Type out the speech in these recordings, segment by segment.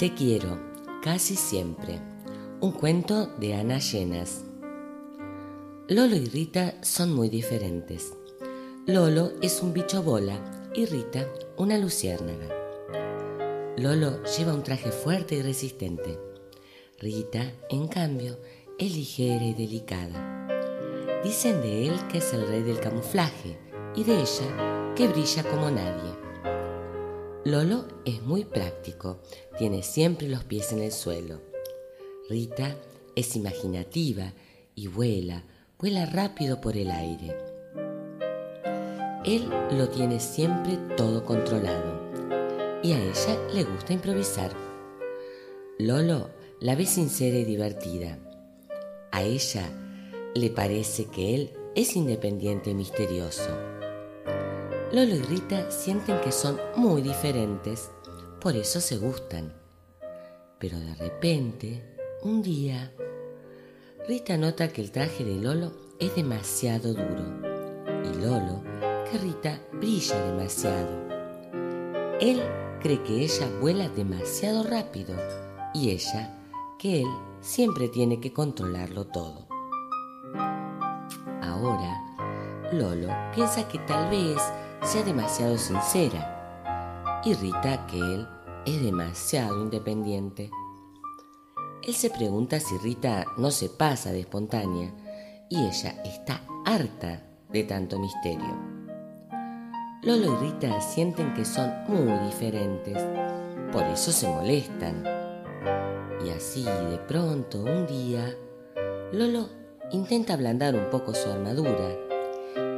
Te quiero, casi siempre. Un cuento de Ana Llenas. Lolo y Rita son muy diferentes. Lolo es un bicho bola y Rita una luciérnaga. Lolo lleva un traje fuerte y resistente. Rita, en cambio, es ligera y delicada. Dicen de él que es el rey del camuflaje y de ella que brilla como nadie. Lolo es muy práctico, tiene siempre los pies en el suelo. Rita es imaginativa y vuela, vuela rápido por el aire. Él lo tiene siempre todo controlado y a ella le gusta improvisar. Lolo la ve sincera y divertida. A ella le parece que él es independiente y misterioso. Lolo y Rita sienten que son muy diferentes, por eso se gustan. Pero de repente, un día, Rita nota que el traje de Lolo es demasiado duro y Lolo que Rita brilla demasiado. Él cree que ella vuela demasiado rápido y ella que él siempre tiene que controlarlo todo. Ahora, Lolo piensa que tal vez sea demasiado sincera y Rita que él es demasiado independiente. Él se pregunta si Rita no se pasa de espontánea y ella está harta de tanto misterio. Lolo y Rita sienten que son muy diferentes, por eso se molestan. Y así de pronto, un día, Lolo intenta ablandar un poco su armadura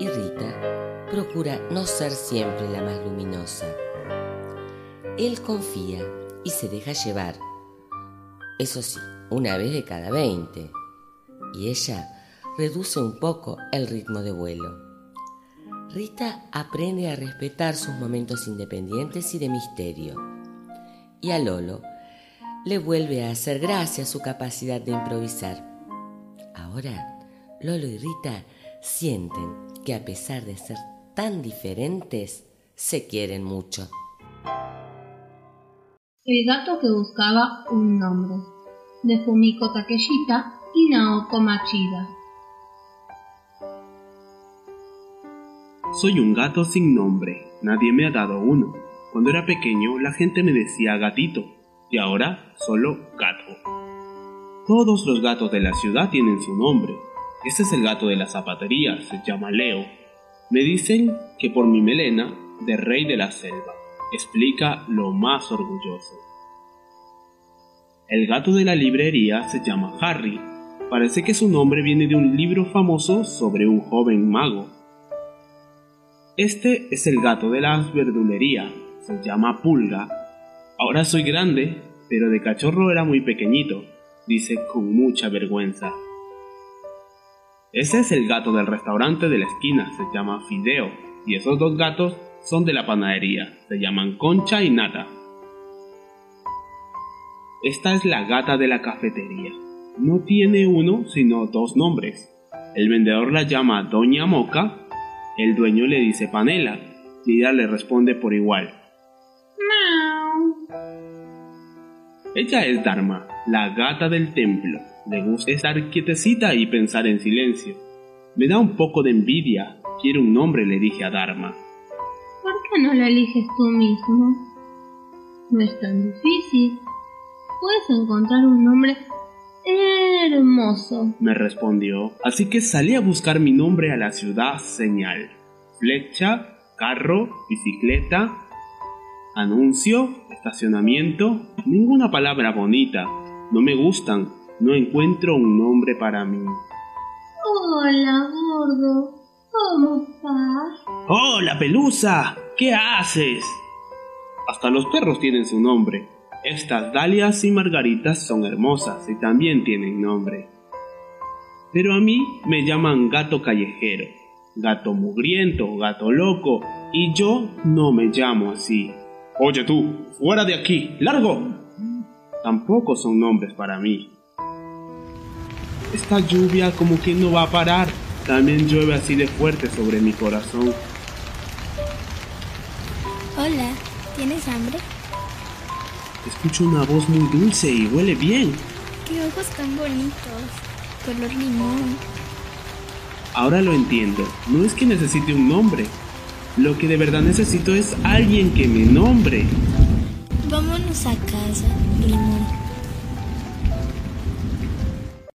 y Rita procura no ser siempre la más luminosa. Él confía y se deja llevar, eso sí, una vez de cada veinte, y ella reduce un poco el ritmo de vuelo. Rita aprende a respetar sus momentos independientes y de misterio, y a Lolo le vuelve a hacer gracia su capacidad de improvisar. Ahora, Lolo y Rita sienten que a pesar de ser tan diferentes, se quieren mucho. El gato que buscaba un nombre, de Fumiko Takeshita y Naoko Machida. Soy un gato sin nombre, nadie me ha dado uno. Cuando era pequeño la gente me decía gatito, y ahora solo gato. Todos los gatos de la ciudad tienen su nombre. Este es el gato de la zapatería, se llama Leo. Me dicen que por mi melena, de rey de la selva, explica lo más orgulloso. El gato de la librería se llama Harry. Parece que su nombre viene de un libro famoso sobre un joven mago. Este es el gato de la verdulería. Se llama Pulga. Ahora soy grande, pero de cachorro era muy pequeñito, dice con mucha vergüenza. Ese es el gato del restaurante de la esquina, se llama Fideo, y esos dos gatos son de la panadería, se llaman Concha y Nata. Esta es la gata de la cafetería. No tiene uno, sino dos nombres. El vendedor la llama Doña Moca, el dueño le dice Panela, y ella le responde por igual. Ella es Dharma, la gata del templo. Le gusta estar quietecita y pensar en silencio. Me da un poco de envidia. Quiero un nombre, le dije a Dharma. ¿Por qué no lo eliges tú mismo? No es tan difícil. Puedes encontrar un nombre hermoso, me respondió. Así que salí a buscar mi nombre a la ciudad señal. Flecha, carro, bicicleta, anuncio, estacionamiento, ninguna palabra bonita. No me gustan, no encuentro un nombre para mí. Hola, gordo. ¿Cómo estás? Hola, pelusa. ¿Qué haces? Hasta los perros tienen su nombre. Estas dalias y margaritas son hermosas y también tienen nombre. Pero a mí me llaman gato callejero, gato mugriento, gato loco, y yo no me llamo así. Oye tú, fuera de aquí, largo. Tampoco son nombres para mí. Esta lluvia como que no va a parar. También llueve así de fuerte sobre mi corazón. Hola, ¿tienes hambre? Escucho una voz muy dulce y huele bien. ¡Qué ojos tan bonitos! Color limón. Ahora lo entiendo. No es que necesite un nombre. Lo que de verdad necesito es alguien que me nombre. Vámonos a casa, limón.